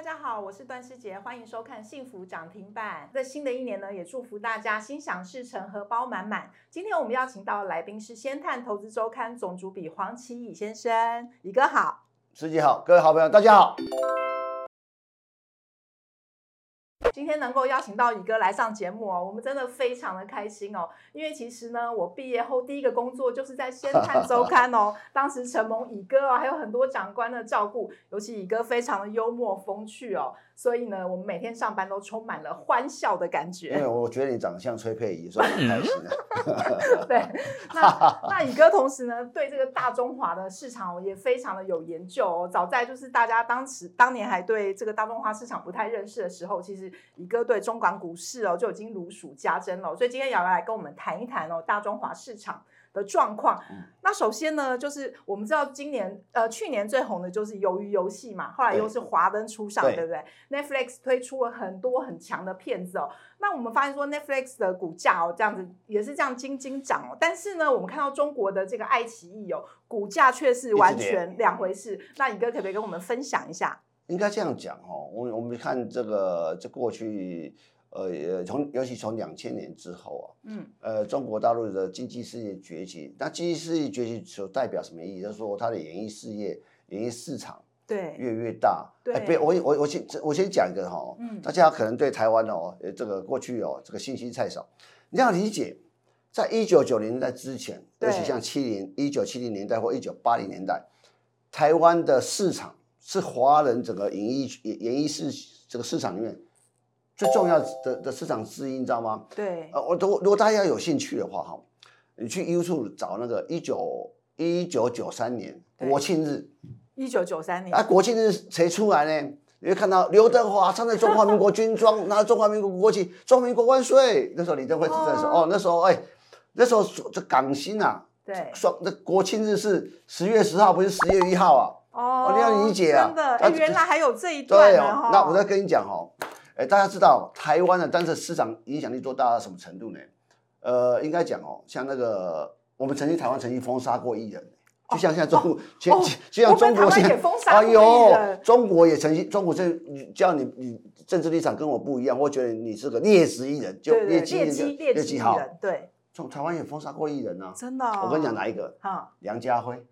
大家好，我是段世杰，欢迎收看《幸福涨停板》。在新的一年呢，也祝福大家心想事成，荷包满满。今天我们邀请到来宾是先探投资周刊总主笔黄奇乙先生，乙哥好，世杰好，各位好朋友大家好。天能够邀请到乙哥来上节目哦，我们真的非常的开心哦。因为其实呢，我毕业后第一个工作就是在《先探周刊》哦，当时承蒙乙哥啊，还有很多长官的照顾，尤其乙哥非常的幽默风趣哦。所以呢，我们每天上班都充满了欢笑的感觉。因为我觉得你长得像崔佩仪，所以很开心的。对，那 那宇哥同时呢，对这个大中华的市场也非常的有研究哦。早在就是大家当时当年还对这个大中华市场不太认识的时候，其实宇哥对中港股市哦就已经如数家珍了。所以今天也要来跟我们谈一谈哦，大中华市场的状况，那首先呢，就是我们知道今年呃去年最红的就是鱿鱼游戏嘛，后来又是华灯初上，对，对不对？Netflix 推出了很多很强的片子哦。那我们发现说 Netflix 的股价哦这样子也是这样斤斤涨哦，但是呢，我们看到中国的这个爱奇艺哦，股价却是完全两回事。那你哥可不可以跟我们分享一下？应该这样讲哦，我我们看这个这过去。呃，从尤其从两千年之后啊，嗯，呃，中国大陆的经济事业崛起，那经济事业崛起所代表什么意义？就是说，它的演艺事业、演艺市场对越越大。对，哎，别，我我我先我先讲一个哈，嗯，大家可能对台湾哦，这个过去哦，这个信息太少。你要理解，在一九九零年代之前，尤其像七零一九七零年代或一九八零年代，台湾的市场是华人整个演艺演演艺市这个市场里面。最重要的的市场之一，你知道吗？对，呃，我如如果大家有兴趣的话，哈，你去 YouTube 找那个一九一九九三年国庆日，一九九三年啊，国庆日谁出来呢？你会看到刘德华穿着中华民国军装，拿着中华民国国旗，中华民国万岁！那时候李登辉执政的时候，哦，哦，那时候哎，那时候这港星啊，对，双那国庆日是十月十号，不是十月一号啊？哦，你要理解啊，真的，哎，原来还有这一段对哦。那我再跟你讲哈。哎，大家知道台湾的单次市场影响力做大到什么程度呢？呃，应该讲哦，像那个我们曾经台湾曾经封杀过艺人，就像现在中国，就就像中国现在，哎呦，中国也曾经，中国这叫你你政治立场跟我不一样，我觉得你是个劣质艺人，就劣迹劣迹劣迹好，对，从台湾也封杀过艺人呢，真的，我跟你讲哪一个？梁家辉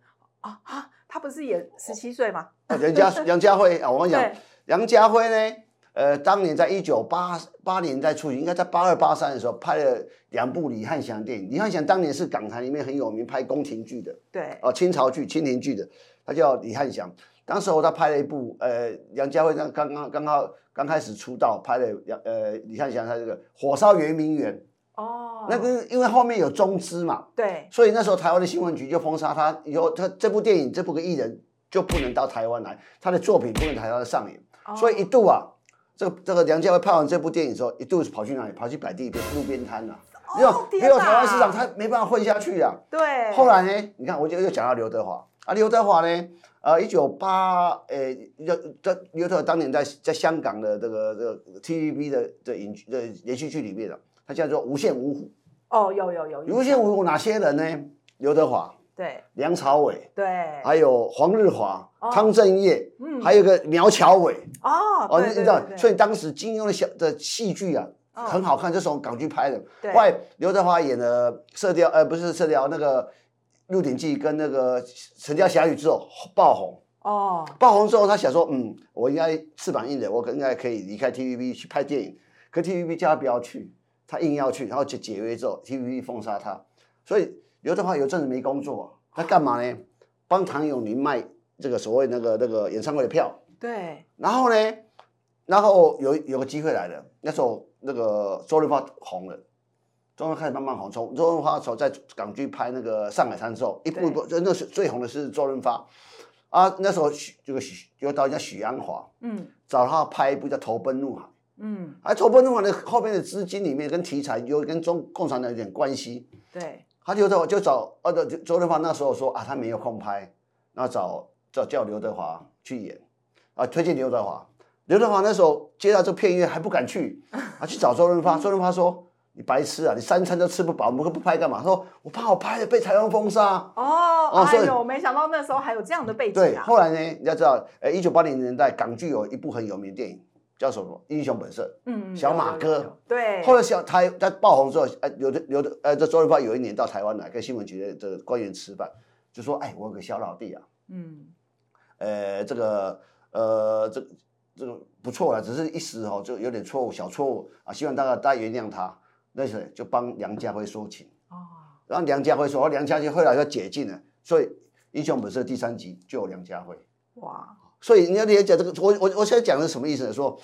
啊啊，他不是也十七岁吗？梁家梁家辉啊，我跟你讲，梁家辉呢？呃，当年在一九八八年在初期，应该在八二八三的时候拍了两部李翰祥电影。李翰祥当年是港台里面很有名拍宫廷剧的，对，哦、呃，清朝剧、清廷剧的，他叫李翰祥。当时候他拍了一部，呃，梁家辉刚刚刚刚好刚开始出道，拍了梁呃李翰祥他这个《火烧圆明园》。哦，那个因为后面有中资嘛，对，所以那时候台湾的新闻局就封杀他，以后他这部电影这部个艺人就不能到台湾来，他的作品不能台湾上演，哦、所以一度啊。这个这个梁家辉拍完这部电影之后，一度是跑去哪里？跑去摆地边路边摊了，没有没有台湾市场，他没办法混下去啊。对。后来呢？你看，我就又讲到刘德华啊，刘德华呢，呃，一九八，诶，这刘德华当年在在香港的这个这个 TVB 的的影的连续剧里面的，他叫做《无限五虎》。哦，有有有。有无限五虎哪些人呢？刘德华。对，梁朝伟，对，还有黄日华、汤镇业，嗯，还有个苗侨伟，哦，哦，你知道，所以当时金庸的小的戏剧啊，很好看，就是从港剧拍的。对，后来刘德华演了《射雕》，呃，不是《射雕》，那个《鹿鼎记》跟那个《神雕侠侣》之后爆红。哦，爆红之后，他想说，嗯，我应该翅膀硬的，我应该可以离开 TVB 去拍电影。可 TVB 叫他不要去，他硬要去，然后解解约之后，TVB 封杀他，所以。刘德华有阵子没工作，他干嘛呢？帮唐咏麟卖这个所谓那个那个演唱会的票。对。然后呢，然后有有个机会来了，那时候那个周润发红了，周润发开始慢慢红。从周润发从在港剧拍那个《上海滩》之后，一步一步，那是最红的是周润发啊。那时候许这个许有个导演叫许鞍华，嗯，找他拍一部叫《投奔怒海》，嗯，而《投奔怒海》的后面的资金里面跟题材有跟中共产党有点关系。对。他就找就找呃，周周润发那时候说啊，他没有空拍，然后找找叫刘德华去演，啊，推荐刘德华。刘德华那时候接到这片约还不敢去，啊，去找周润发。周润发说：“你白痴啊！你三餐都吃不饱，我们不拍干嘛？他说我怕我拍了被台湾封杀。哦，哦哎呦，没想到那时候还有这样的背景啊。对，后来呢，你要知道，呃，一九八零年代港剧有一部很有名的电影，叫什么《英雄本色》。嗯，小马哥。对。后来小台在爆红之后，呃，有的有的，呃，这周润发有一年到台湾来跟新闻局的这个官员吃饭，就说：“哎，我有个小老弟啊，嗯，呃，这个，呃，这这个不错了，只是一时哦，就有点错误，小错误啊，希望大家大家原谅他。”那时就帮梁家辉说情哦，然后梁家辉说，哦，梁家辉后来要解禁了，所以《英雄本色》第三集就有梁家辉哇，所以你要理解这个，我我我现在讲的是什么意思呢？说，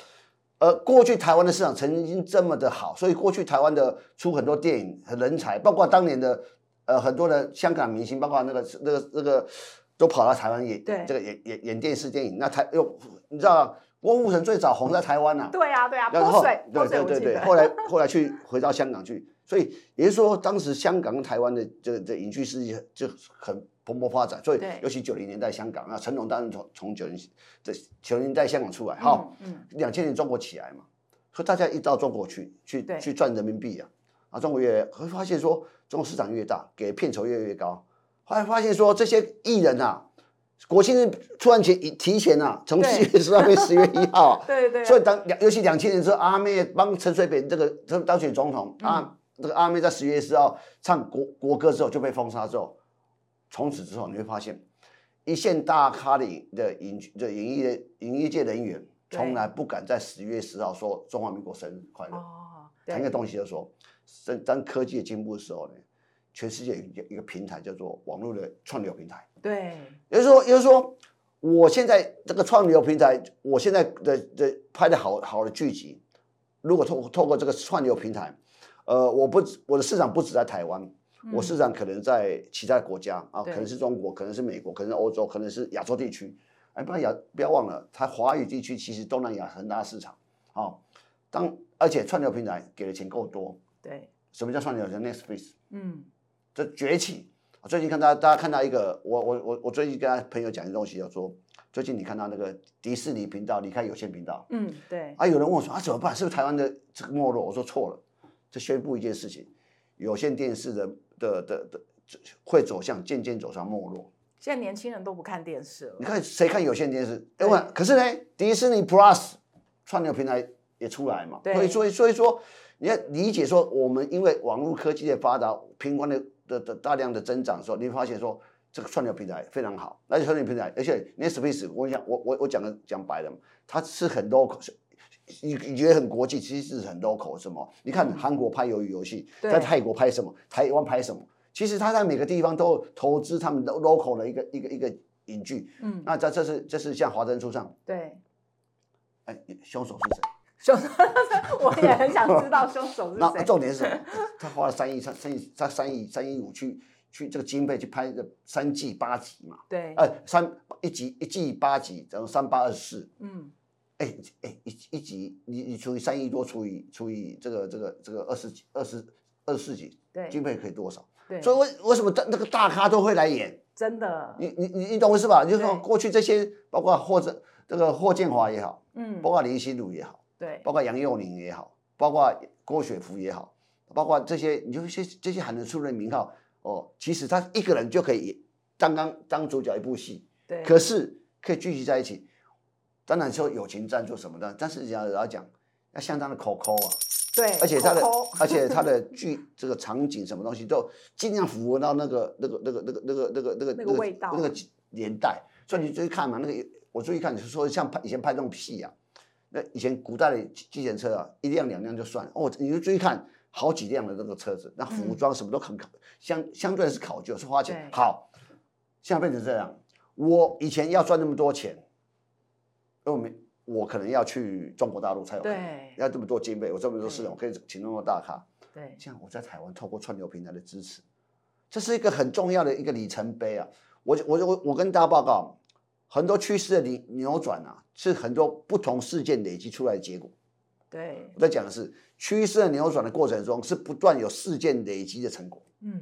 呃，过去台湾的市场曾经这么的好，所以过去台湾的出很多电影和人才，包括当年的呃很多的香港明星，包括那个那个那个都跑到台湾演，对，这个演演演电视电影，那台又你知道。郭富城最早红在台湾呐，对呀对呀，泼水，对对对对，后来后来去回到香港去，所以也就是说，当时香港跟台湾的这这影剧事业就很蓬勃发展，所以尤其九零年代香港那，成龙当然从从九零这九零年代香港出来，哈，嗯，两千年中国起来嘛，所以大家一到中国去去去赚人民币啊，啊，中国越会发现说中国市场越大，给片酬越越高，后来发现说这些艺人啊。国庆日突然前提前啊，从十月十号变十月一号，啊，对对。所以当两，尤其两千年之后，阿妹帮陈水扁这个当当选总统，嗯、啊，这个阿妹在十月十号唱国国歌之后就被封杀之后，从此之后你会发现，一线大咖的的影的演艺的演艺界人员，从来不敢在十月十号说中华民国生日快乐，哦，谈个东西就说，当科技的进步的时候呢。全世界有一个平台叫做网络的串流平台，对，也就是说，也就是说，我现在这个串流平台，我现在的的拍的好好的剧集，如果透透过这个串流平台，呃，我不我的市场不止在台湾，嗯、我市场可能在其他国家啊，可能是中国，可能是美国，可能是欧洲，可能是亚洲地区，哎，不要不要忘了，它华语地区其实东南亚很大市场，啊，当而且串流平台给的钱够多，对，什么叫串流？叫 Netflix，嗯。这崛起，最近看到大家看到一个，我我我我最近跟他朋友讲的东西，要说最近你看到那个迪士尼频道离开有线频道，嗯，对，啊，有人问我说啊怎么办？是不是台湾的这个没落？我说错了，这宣布一件事情，有线电视的的的的会走向渐渐走向没落。现在年轻人都不看电视了，你看谁看有线电视？对，可是呢，迪士尼 Plus 串流平台也出来嘛，对，所以所以说你要理解说，我们因为网络科技的发达，频宽的。的的大量的增长的时候，你会发现说这个串流平台非常好，而且串流平台，而且 Netflix，我讲我我我讲的讲白了，它是很 local，你你觉得很国际，其实是很 local 什么？你看韩国拍鱿鱼游戏，在泰国拍什么？台湾拍什么？其实他在每个地方都投资他们的 local 的一个一个一个影剧。嗯，那这这是这是像华灯初上。对。哎，凶手是谁？凶手，我也很想知道凶手是谁。那重点是什么？他花了三亿三三亿他三亿三亿五去去这个经费去拍个三季八集嘛？对。呃，三一集一季八集，然后三八二十四。嗯。哎哎，一一集你你除以三亿多除以除以这个这个这个二十几二十二十四集，对，经费可以多少？对。所以为为什么大那个大咖都会来演？真的。你你你你懂我意思吧？就是说过去这些包括霍者这个霍建华也好，嗯，包括林心如也好。对，包括杨佑宁也好，包括郭雪芙也好，包括这些，你就些这些喊得出的名号哦，其实他一个人就可以刚刚当主角一部戏，对，可是可以聚集在一起。当然说友情赞助什么的，但是你要要讲要相当的抠抠啊，对，而且他的 而且他的剧这个场景什么东西都尽量符合到那个那个那个那个那个那个那个那个味道那个年代，所以你注意看嘛，那个我注意看，你是说像拍以前拍这种戏啊。那以前古代的计程车啊，一辆两辆就算了哦，你就注意看好几辆的那个车子，那服装什么都很考，相相对是考究，是花钱。好，现在变成这样，我以前要赚那么多钱，因为我可能要去中国大陆才有，对，要这么多经费，我这么多事，我可以请那么多大咖，对，这样我在台湾透过串流平台的支持，这是一个很重要的一个里程碑啊！我我我我跟大家报告。很多趋势的扭扭转啊，是很多不同事件累积出来的结果。对，我在讲的是趋势的扭转的过程中，是不断有事件累积的成果。嗯，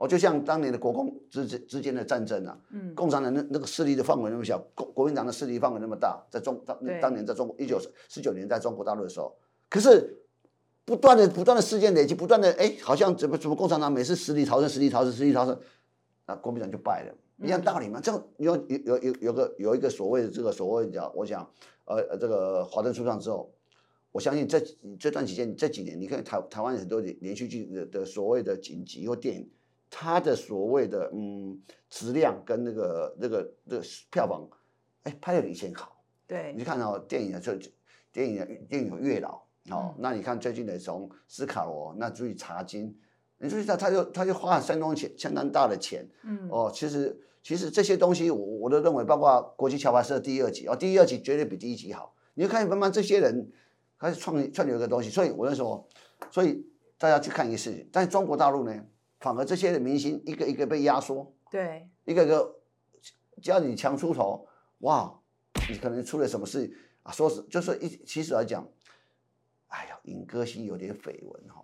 哦，就像当年的国共之之之间的战争啊，嗯，共产党那那个势力的范围那么小，国国民党的势力范围那么大，在中当当年在中国一九四九年在中国大陆的时候，可是不断的不断的事件累积，不断的哎，好像怎么怎么共产党每次死里逃生，死里逃生，死里逃生，那国民党就败了，一样道理嘛。这有有有有有个有一个所谓的这个所谓叫我想，呃这个华灯初上之后，我相信这这段期间这几年，你看台台湾很多连连续剧的的所谓的影集或电影，它的所谓的嗯质量跟那个那个那个票房，哎拍的比以前好。对，你看哦，电影的这电影的电影有月老。哦，那你看最近的从斯卡罗，那注意查金，你注意他他就他就花了相当钱相当大的钱，嗯，哦，其实其实这些东西我我都认为，包括国际桥牌社第二集哦，第二集绝对比第一集好。你就看慢慢这些人开始创创有一个东西，所以我就说，所以大家去看一个事情，但是中国大陆呢，反而这些的明星一个一个被压缩，对，一个一个只要你强出头，哇，你可能出了什么事啊？说是就是一其实来讲。哎呀，尹歌星有点绯闻哈，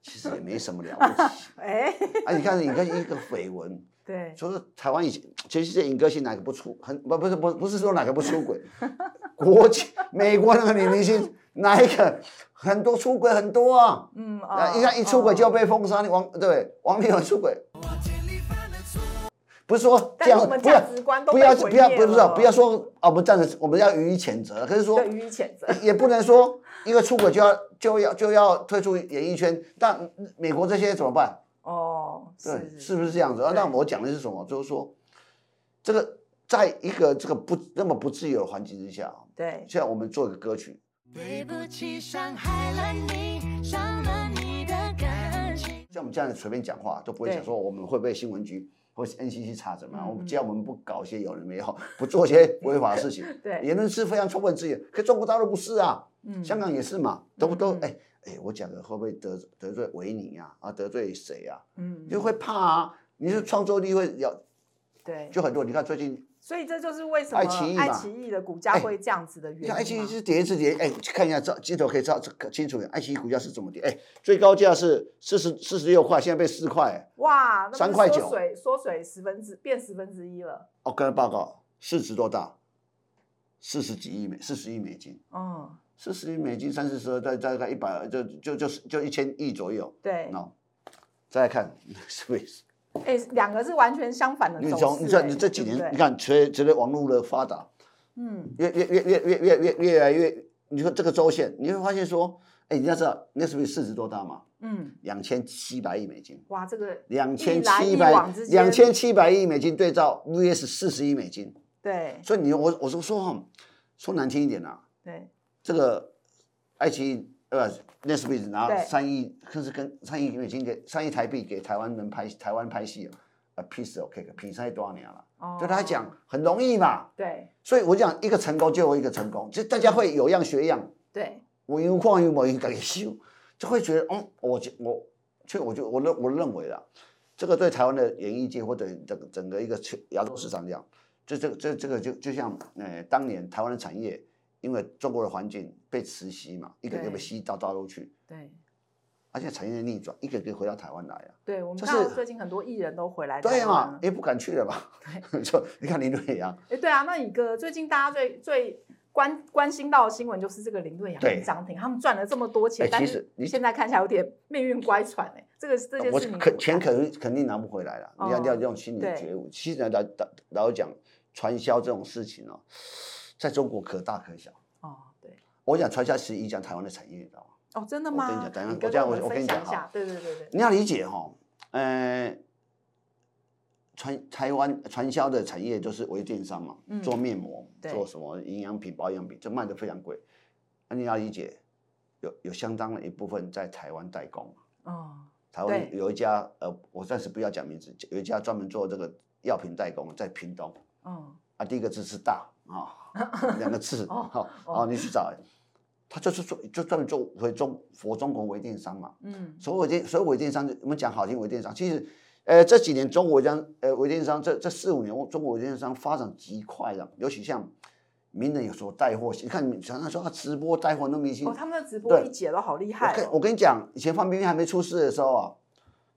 其实也没什么了不起。哎，啊，你看尹歌星一个绯闻，对，就是台湾以前，全世界尹歌星哪个不出，很不不是不不是说哪个不出轨，国际美国那个女明星哪一个很多出轨很多啊，嗯啊，一看一出轨就要被封杀，王对王力宏出轨。不是说这样，不要不要不要不是说不要说啊，我们站着我们要予以谴责，可是说予以谴责，也不能说一个出轨就要就要就要退出演艺圈，但美国这些怎么办？哦，对，是不是这样子？那我讲的是什么？就是说，这个在一个这个不那么不自由的环境之下，对，现在我们做一个歌曲。对不起，伤害了你，伤了你的感情。像我们这样随便讲话，都不会想说我们会被新闻局。或是 NCC 查什么？我们只要我们不搞一些有人没有，不做一些违法的事情，对，言论是非常充分自由。可中国大陆不是啊，嗯，香港也是嘛，都都哎哎，我讲的会不会得得罪维尼啊？啊，得罪谁啊？嗯，就会怕啊，你是创作力会要，对，就很多。你看最近。所以这就是为什么爱奇艺的股价会这样子的原因。爱奇艺是跌一次跌，哎，看一下照镜头可以照这清楚点。爱奇艺股价是怎么跌？哎，最高价是四十四十六块，现在变四块。哇，三块九，缩水缩水十分之变十分之一了。我跟他报告，市值多大？四十几亿美，四十亿美金。嗯，四十亿美金，三四十再再看一百，就就就就一千亿左右。对，那再来看 Swiss。哎，两个是完全相反的。你从你看你这几年，你看随随着网络的发达，嗯，越越越越越越越越来越，你说这个周线，你会发现说，哎，你要知道那是不是市值多大嘛？嗯，两千七百亿美金。哇，这个两千七百两千七百亿美金对照 VS 四十亿美金。对。所以你我我说说哈，说难听一点呐。对。这个爱奇艺。呃，Netflix 拿三亿，甚至跟三亿美金给三亿台币给台湾人拍台湾拍戏啊，piece of cake，比赛多少年了？哦，对他讲很容易嘛。对，所以我讲一个成功就有一个成功，就大家会有样学样。对，我有矿有某一个修，就会觉得，嗯，我我，所以我就我认我认为啦，这个对台湾的演艺界或者整个整个一个亚洲市场这样，就这个这这个就就像呃当年台湾的产业。因为中国的环境被磁吸嘛，一个一个被吸到大陆去。对，而且产业的逆转，一个一个回到台湾来啊。对，我们看到最近很多艺人都回来。对嘛，也不敢去了吧？对，就你看林瑞阳。哎，对啊，那一个最近大家最最关关心到的新闻就是这个林瑞阳跟张庭，他们赚了这么多钱，但是现在看起来有点命运乖舛哎。这个这件事情，肯钱肯肯定拿不回来了，你要要这种心理觉悟。其实老老老讲传销这种事情哦。在中国可大可小哦，对，我讲传销其实影响台湾的产业，你知道吗？哦，真的吗？我跟你讲，等下我这样我我跟你讲哈，对对对对，你要理解哈，呃，传台湾传销的产业就是微电商嘛，做面膜，做什么营养品、保养品，就卖的非常贵。那你要理解，有有相当的一部分在台湾代工。哦，台湾有一家呃，我暂时不要讲名字，有一家专门做这个药品代工，在屏东。哦。啊，第一个字是大啊，两个字，好，哦，你去找，他就是做，就专门做回中佛中国微电商嘛，嗯，所有微电，所有微电商，我们讲好听微电商，其实，呃，这几年中国这样，呃，微电商这这四五年，中国微电商发展极快的，尤其像名人有时候带货，你看你，常常说他直播带货那么明星，哦，他们的直播一姐都好厉害，我跟你讲，以前范冰冰还没出事的时候啊，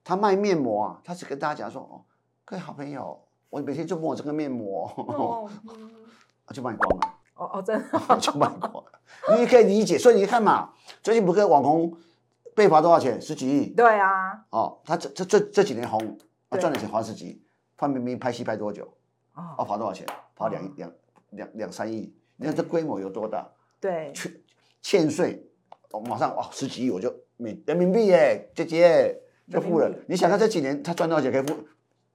他卖面膜啊，他是跟大家讲说，哦，各位好朋友。我每天就抹这个面膜，哦嗯、就卖光了。哦哦，真的，就卖光了。你也可以理解，所以你看嘛，最近不是网红被罚多少钱？十几亿。对啊。哦，他这这这这几年红，赚的钱花十几亿。范冰冰拍戏拍多久？哦，哦，罚多少钱？罚两两两两三亿。你看这规模有多大？对。欠欠税，哦，马上哦十几亿我就每人民币耶，姐姐就付了。你想看这几年他赚多少钱可以付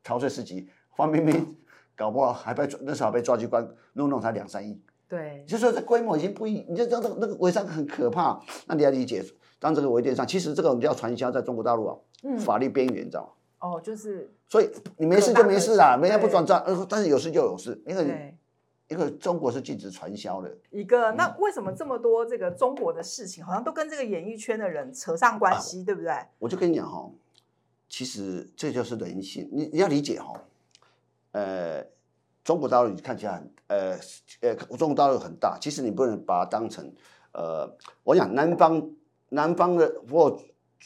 逃税十几亿？范冰冰搞不好还被那时候还被抓去关，弄弄才两三亿。对，就说这规模已经不一，你就知道那个那个微商很可怕。那你要理解，当这个微电商，其实这个我们叫传销，在中国大陆啊，嗯、法律边缘，你知道吗？哦，就是。所以你没事就没事啦，没人不转账，对但是有事就有事，因为对因为中国是禁止传销的。一个，那为什么这么多这个中国的事情，好像都跟这个演艺圈的人扯上关系，啊、对不对？我就跟你讲哈，其实这就是人性，你你要理解哈，呃。中国大陆你看起来很呃呃，中国大陆很大，其实你不能把它当成呃，我讲南方南方的或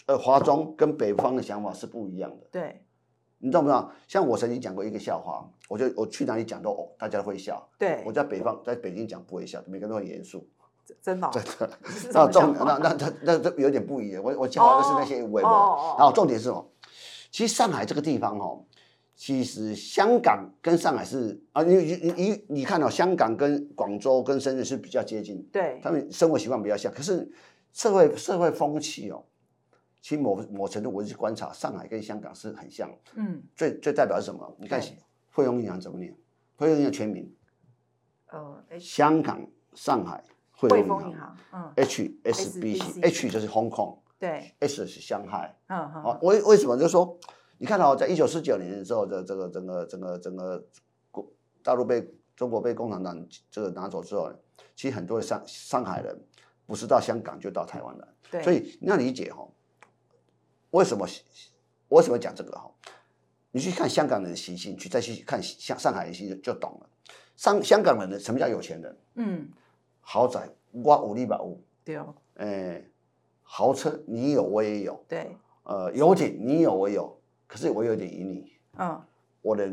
呃华中跟北方的想法是不一样的。对，你知道不知道？像我曾经讲过一个笑话，我就我去哪里讲都哦，大家都会笑。对，我在北方在北京讲不会笑，每个人都很严肃。真的、哦？真的。那重那那那那这有点不一样。我我讲的是那些微博。哦、然后重点是哦，其实上海这个地方哦。其实香港跟上海是啊，你你你你看到、哦、香港跟广州跟深圳是比较接近，对，他们生活习惯比较像。可是社会社会风气哦，其实某某程度我去观察，上海跟香港是很像。嗯，最最代表是什么？你看汇丰银行怎么念？汇丰银行全名，呃，香港、上海汇丰银行，嗯，HSBC，H 就是 Hong Kong，对，S 是上海，嗯嗯，好，为为什么？就是说。你看哦，在一九四九年的时候，这这个整个整个整个国大陆被中国被共产党这个拿走之后，其实很多的上上海人不是到香港就到台湾来。对。所以你要理解哈，为什么为什么讲这个哈？你去看香港人的习性，去再去看香上海人习性就懂了。上香港人的什么叫有钱人？嗯。豪宅，我有你嘛有。对哦。哎，豪车你有我也有。对。呃，游艇你有我有。可是我有点隐你，嗯，我的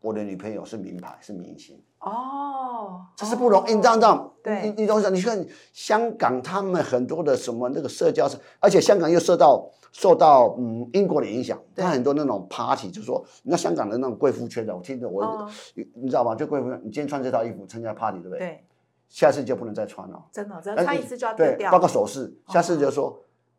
我的女朋友是名牌，是明星，哦，这是不容易，你知道？对，你你懂想？你看香港，他们很多的什么那个社交是，而且香港又受到受到嗯英国的影响，他很多那种 party，就是说，你看香港的那种贵妇圈的，我听着我，你知道吗？就贵妇，你今天穿这套衣服参加 party，对不对？对，下次就不能再穿了，真的，只要穿一次就要丢掉，包括首饰，下次就说。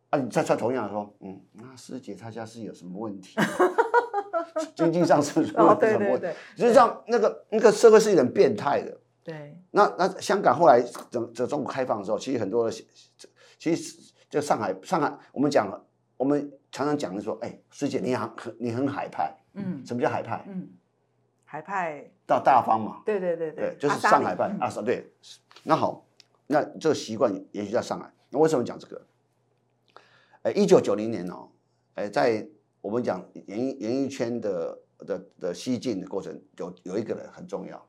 啊，你再穿同样的说，嗯，那师姐她家是有什么问题？经济上是有什么问题？实际上，那个那个社会是有点变态的。对。那那香港后来整整中国开放的时候，其实很多的，其实就上海上海，我们讲，我们常常讲的说，哎，师姐你很你很海派。嗯。什么叫海派？嗯。海派。到大方嘛。对对对对。就是上海派啊，对。那好，那这个习惯也许在上海。那为什么讲这个？一九九零年哦，哎，在我们讲演艺演艺圈的的的西进的过程，有有一个人很重要，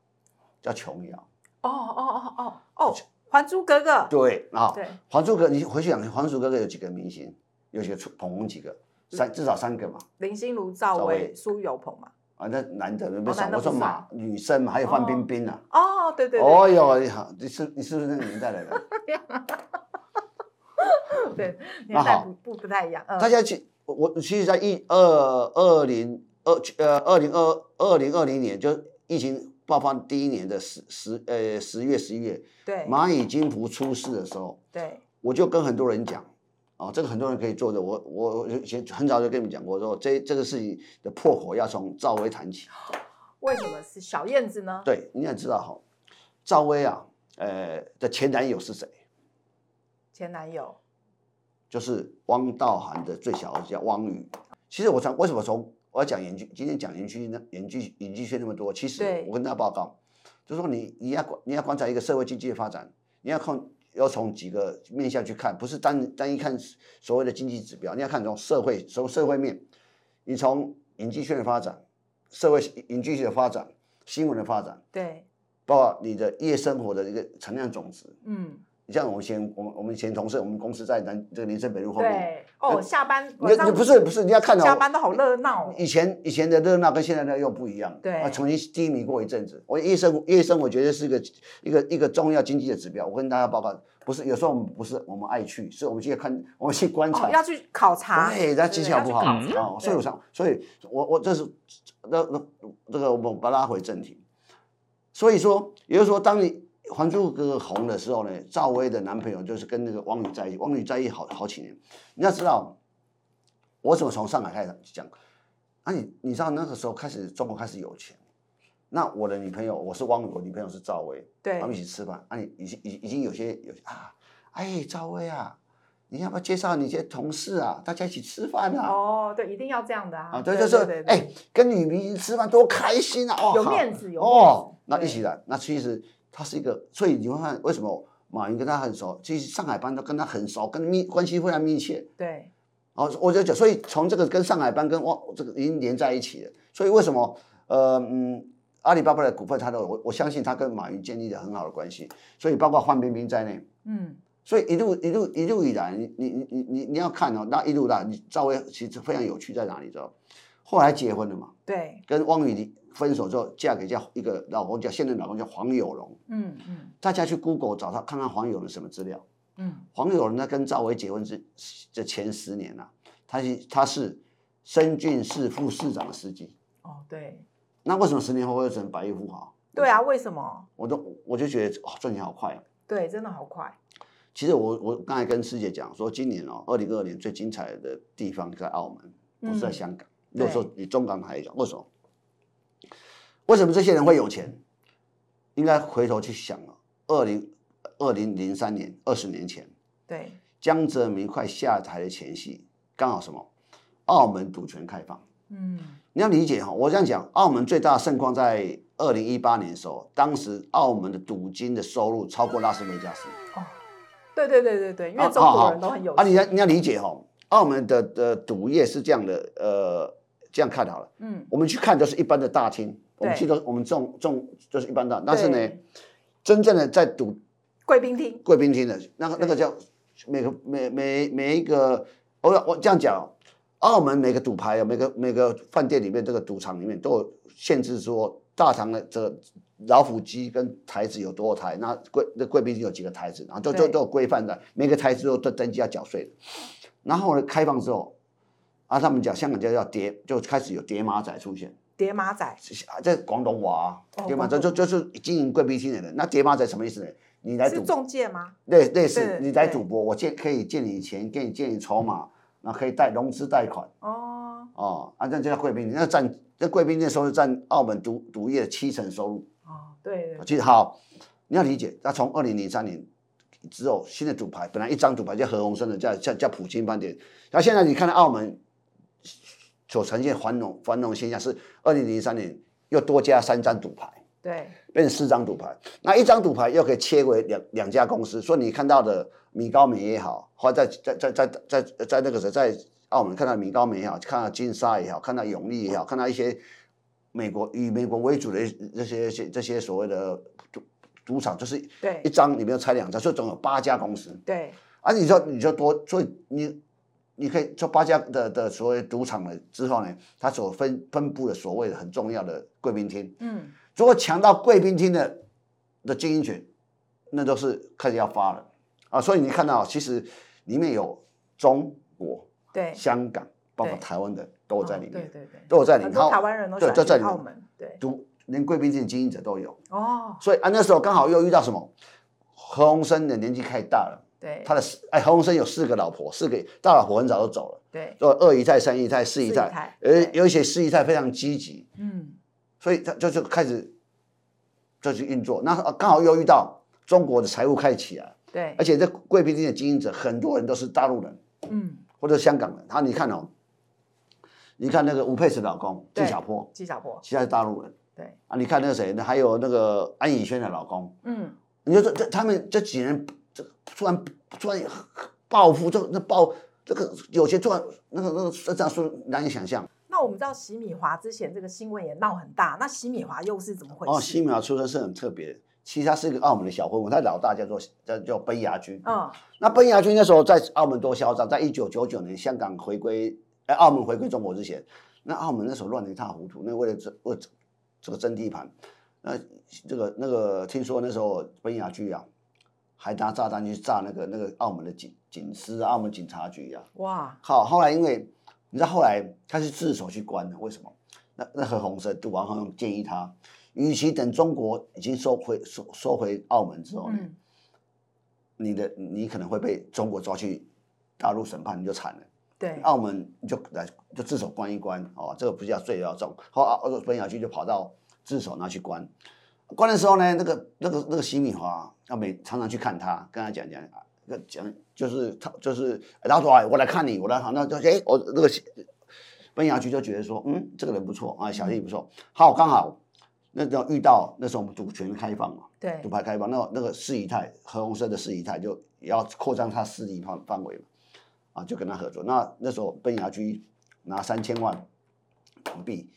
叫琼瑶。哦哦哦哦哦，《还珠格格》。对啊，对，《还珠格格》，你回去讲，《还珠格格》有几个明星？有几个捧红几个？三至少三个嘛。林心如、赵薇、苏有朋嘛。啊，那男的没少，我说嘛，女生嘛，还有范冰冰啊。哦，对对。哦哟，你好，你是你是不是那个年代的人？对，年代不不不太一样。嗯、大家其我其实，在一二二零二呃二零二二零二零年，就疫情爆发第一年的十十呃十月十一月，对，蚂蚁金服出事的时候，对，我就跟很多人讲，哦，这个很多人可以做的，我我以前很早就跟你们讲过，说这这个事情的破口要从赵薇谈起。为什么是小燕子呢？对，你也知道哈，赵薇啊，呃的前男友是谁？前男友。就是汪道涵的最小儿子叫汪宇。其实我从为什么从我要讲演剧，今天讲演剧呢？演剧演剧圈那么多，其实我跟大家报告，就是说你你要观你要观察一个社会经济的发展，你要看要从几个面向去看，不是单单一看所谓的经济指标，你要看从社会从社会面，你从演剧圈的发展，社会演剧圈的发展，新闻的发展，对，包括你的夜生活的一个产量总值，嗯。像我们以前，我们我们以前同事，我们公司在南这个林森北路后面。对，哦，下班你你不是不是，你要看到下班都好热闹。以前以前的热闹跟现在的又不一样。对，啊，重新低迷过一阵子。我夜生夜生，我觉得是一个一个一个重要经济的指标。我跟大家报告，不是有时候我们不是我们爱去，是我们去看，我们去观察，哦、要去考察。对，那绩效不好啊、哦，所以我想，所以我我这是那那这个我们把它拉回正题。所以说，也就是说，当你。《还珠格格》红的时候呢，赵薇的男朋友就是跟那个王宇在一起，王宇在一起好好几年。你要知道，我怎么从上海开始讲？啊你，你你知道那个时候开始中国开始有钱，那我的女朋友我是汪宇，我女朋友是赵薇，对，他们一起吃饭。啊，你已经已已经有些有些啊，哎，赵薇啊，你要不要介绍你些同事啊？大家一起吃饭啊？哦，对，一定要这样的啊。啊，对，就是哎，跟女明星吃饭多开心啊！哦，有面子，有面子哦。那一起来，那其实。他是一个，所以你会看为什么马云跟他很熟，其实上海班都跟他很熟，跟密关系非常密切。对，哦，我就讲，所以从这个跟上海班跟汪这个已经连在一起了。所以为什么呃嗯阿里巴巴的股份，他都我我相信他跟马云建立了很好的关系。所以包括范冰冰在内，嗯，所以一路一路一路以来，你你你你你你要看哦，那一路的你稍微其实非常有趣在哪里知道？后来结婚了嘛？对，跟汪宇离。分手之后，嫁给叫一个老公，叫现任老公叫黄有龙。嗯嗯，大家去 Google 找他，看看黄有龙什么资料。嗯，黄有龙呢，跟赵薇结婚之这前十年啊，他是他是深圳市副市长的司机。哦，对。那为什么十年后会成百亿富豪？对啊，为什么？我都我就觉得哇，赚钱好快啊。对，真的好快。其实我我刚才跟师姐讲说，今年哦，二零二二年最精彩的地方在澳门，不是在香港。有时候以中港台来讲，为什么？为什么这些人会有钱？应该回头去想了。二零二零零三年，二十年前，对江泽民快下台的前夕，刚好什么？澳门赌权开放。嗯，你要理解哈，我这样讲，澳门最大的盛况在二零一八年的时候，当时澳门的赌金的收入超过拉斯维加斯。哦，对对对对对，因为中国人都很有钱。啊，你要你要理解哈，澳门的的赌业是这样的，呃，这样看好了。嗯，我们去看都是一般的大厅。我们去都，我们这种这种就是一般的，但是呢，真正的在赌贵宾厅，贵宾厅的那个那个叫每个每每每一个，我我这样讲，澳门每个赌牌啊，每个每个饭店里面这个赌场里面都有限制，说大堂的这个老虎机跟台子有多少台，那贵那贵宾厅有几个台子，然后都都都有规范的，每个台子都都登记要缴税的。然后呢，开放之后，啊，他们讲香港叫叫叠，就开始有叠码仔出现。叠码仔，这广东话，叠码仔就就是经营贵宾厅的人。那叠码仔什么意思呢？你来赌是中介吗？类类似，你来赌博，我借可以借你钱，给你借你筹码，然后可以贷融资贷款。哦哦，啊，这叫贵宾厅，那占这贵宾厅收入占澳门赌赌业的七成收入。哦，对。对其实好，你要理解，那从二零零三年之后，新的赌牌本来一张赌牌叫何鸿燊的，叫叫叫普京饭店，然后现在你看到澳门。所呈现繁荣繁荣现象是二零零三年又多加三张赌牌，对，变成四张赌牌。那一张赌牌又可以切为两两家公司，所以你看到的米高梅也好，或者在在在在在在那个时候在澳门看到米高梅也好，看到金沙也好，看到永利也好，看到一些美国以美国为主的这些些这些所谓的赌赌场，就是对一张里面要拆两张，所以总有八家公司。对，而、啊、你说你就多，所以你。你可以做八家的的所谓赌场了之后呢，它所分分布的所谓的很重要的贵宾厅，嗯，如果抢到贵宾厅的的经营权，那都是开始要发了啊。所以你看到其实里面有中国、对香港，包括台湾的都有在里面，对对对，都有在里面。台湾人都对，都在里面，对，赌连贵宾厅经营者都有哦。所以啊，那时候刚好又遇到什么？何鸿燊的年纪太大了。对，他的四哎，何鸿燊有四个老婆，四个大老婆很早就走了。对，做二姨太、三姨太、四姨太，而有一些四姨太非常积极，嗯，所以他就就开始就去运作。那刚好又遇到中国的财务开始起来，对，而且这贵宾厅的经营者很多人都是大陆人，嗯，或者香港人。他你看哦，你看那个吴佩慈老公纪晓波，纪晓波，其他是大陆人，对。啊，你看那个谁，还有那个安以轩的老公，嗯，你就说这他们这几人。突然突然暴富，这那暴这个有些突然那个那个这样说难以想象。那我们知道席米华之前这个新闻也闹很大，那席米华又是怎么回事？哦，席米华出身是很特别。其实他是一个澳门的小混混，他老大叫做叫叫奔牙军。嗯，那奔牙军那时候在澳门多嚣张，在一九九九年香港回归，哎，澳门回归中国之前，那澳门那时候乱得一塌糊涂，那为了这为这个争地盘，那这个那个听说那时候奔牙军啊，还拿炸弹去炸那个那个澳门的警警司、澳门警察局啊。哇，好，后来因为你知道后来他是自首去关的，为什么？那那何鸿燊、杜王鸿建议他。与其等中国已经收回收收回澳门之后，嗯、你的你可能会被中国抓去大陆审判，你就惨了。对，澳门你就来就自首关一关哦，这个不叫罪要重。后澳奔牙军就跑到自首那去关，关的时候呢，那个那个那个西米华要每常常去看他，跟他讲讲啊讲，就是他就是老左，我来看你，我来好，那就哎我那个奔牙区就觉得说，嗯，这个人不错啊，小弟不错，好刚好。那时候遇到那时候我们赌权开放嘛，对，赌牌开放，那那个事宜泰何鸿燊的事宜泰就要扩张他势力范范围嘛，啊，就跟他合作。那那时候奔牙区拿三千万港币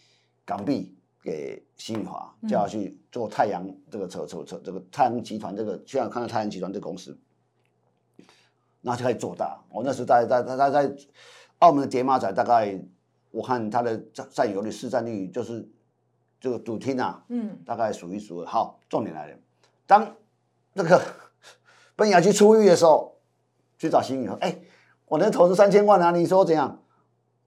港币给新宇华，叫他去做太阳这个车车车这个太阳集团这个，现在看到太阳集团这个公司，那就可以做大。我那时候在在在在澳门的叠码仔，大概我看他的占占有率市占率就是。这个赌厅啊，嗯，大概数一数二。好，重点来了，当那个本雅去出狱的时候，去找新宇华，哎，我能投资三千万啊，你说怎样？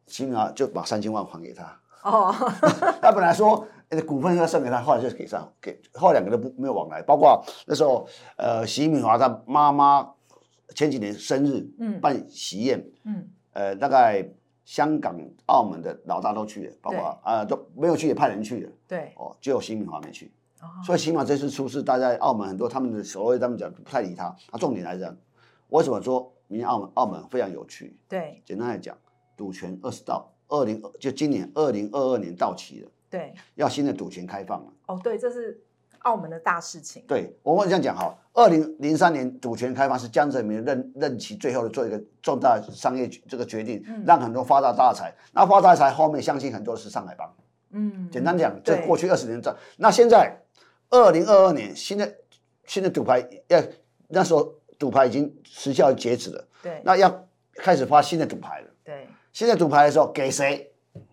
新宇华就把三千万还给他。哦，他本来说股份要送给他，后来就给上，给后来两个人不没有往来。包括那时候，呃，习敏华他妈妈前几年生日，嗯，办喜宴，嗯，呃，大概。香港、澳门的老大都去了，包括啊、呃、都没有去，也派人去了。对，哦，只有习敏华没去。哦、所以起码这次出事，大家在澳门很多他们的所谓他们讲不太理他。他重点来讲，为什么说明年澳门澳门非常有趣？对，简单来讲，赌权二十到二零就今年二零二二年到期了。对，要新的赌权开放了。哦，对，这是。澳门的大事情，对我们这样讲哈，二零零三年赌权开放是江泽民任任期最后的做一个重大商业这个决定，嗯、让很多发大大财。那发大财后面相信很多是上海帮，嗯，简单讲，这过去二十年赚。那现在二零二二年，新的新的赌牌要那时候赌牌已经时效截止了，对，那要开始发新的赌牌了，对，新的赌牌的时候给谁？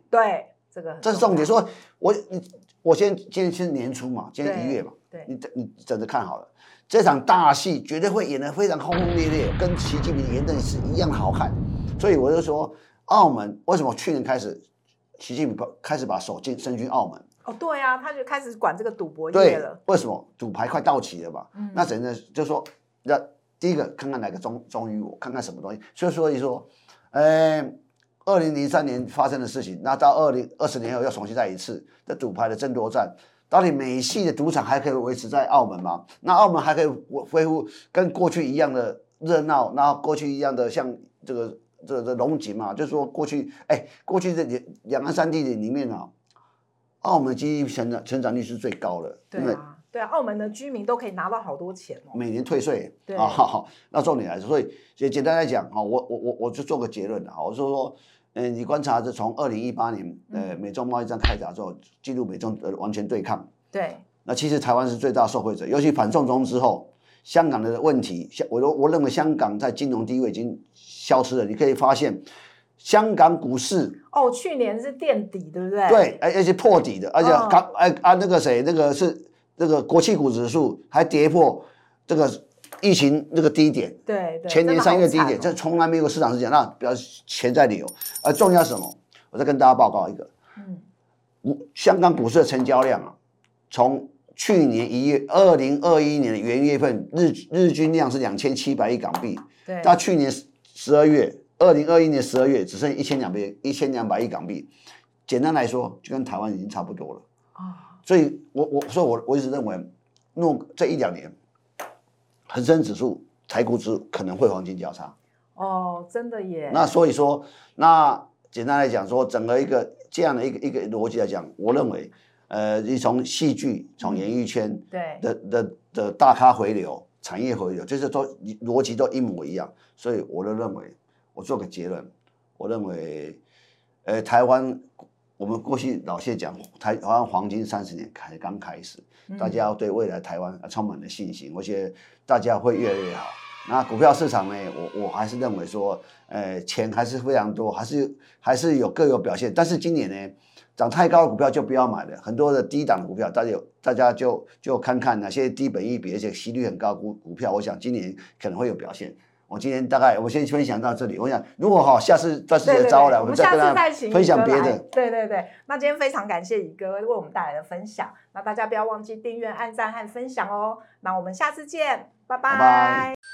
对，这个这是重点。说我你。我先今天是年初嘛，今天一月嘛，对，你你等着看好了，这场大戏绝对会演得非常轰轰烈烈，跟习近平演的是一样好看。所以我就说，澳门为什么去年开始，习近平开始把手进伸进澳门？哦，对啊，他就开始管这个赌博业了。为什么？赌牌快到期了吧。嗯、那真的就说，那第一个看看哪个忠忠于我，看看什么东西。所以所以说，呃。二零零三年发生的事情，那到二零二十年后要重新再一次的赌牌的争夺战，到底美系的赌场还可以维持在澳门吗？那澳门还可以恢复跟过去一样的热闹，然后过去一样的像这个这个这龙井嘛？就是说过去哎，过去这两岸三地里面啊，澳门经济成长成长率是最高的，对啊，对啊，澳门的居民都可以拿到好多钱哦，每年退税，对啊，那重点来说，所以简简单来讲啊，我我我我就做个结论啊，我就说。嗯，你观察是从二零一八年，呃，美中贸易战开打之后，进入美中的完全对抗。对。那其实台湾是最大受惠者，尤其反送中之后，香港的问题，我我我认为香港在金融地位已经消失了。你可以发现，香港股市哦，去年是垫底，对不对？对，而而且破底的，而且刚哎啊那个谁，那个是那个国企股指数还跌破这个。疫情这个低点，对，对前年三月低点，这从来没有市场是讲，那表示钱在理由。而重要是什么？我再跟大家报告一个，嗯，香港股市的成交量啊，从去年一月，二零二一年的元月份日日均量是两千七百亿港币，对，到去年十二月，二零二一年十二月只剩一千两百一千两百亿港币。简单来说，就跟台湾已经差不多了啊。所以我我所以我我一直认为，诺这一两年。恒生指数、台股指可能会黄金交叉，哦，真的耶。那所以说，那简单来讲说，整个一个这样的一个一个逻辑来讲，我认为，呃，你从戏剧、从演艺圈对的的的大咖回流、产业回流，就是说逻辑都一模一样。所以我都认为，我做个结论，我认为，呃，台湾。我们过去老谢讲台台湾黄金三十年才刚开始，大家要对未来台湾充满了信心，我觉得大家会越来越好。那股票市场呢，我我还是认为说，呃，钱还是非常多，还是还是有各有表现。但是今年呢，涨太高的股票就不要买了，很多的低档的股票，大家有大家就就看看哪些低本益比而且息率很高股股票，我想今年可能会有表现。我今天大概我先分享到这里。我想如果好，下次钻石姐招来，我们再跟大家分享别的。对对对，那今天非常感谢宇哥为我们带来的分享。那大家不要忘记订阅、按赞和分享哦。那我们下次见，拜拜。拜拜。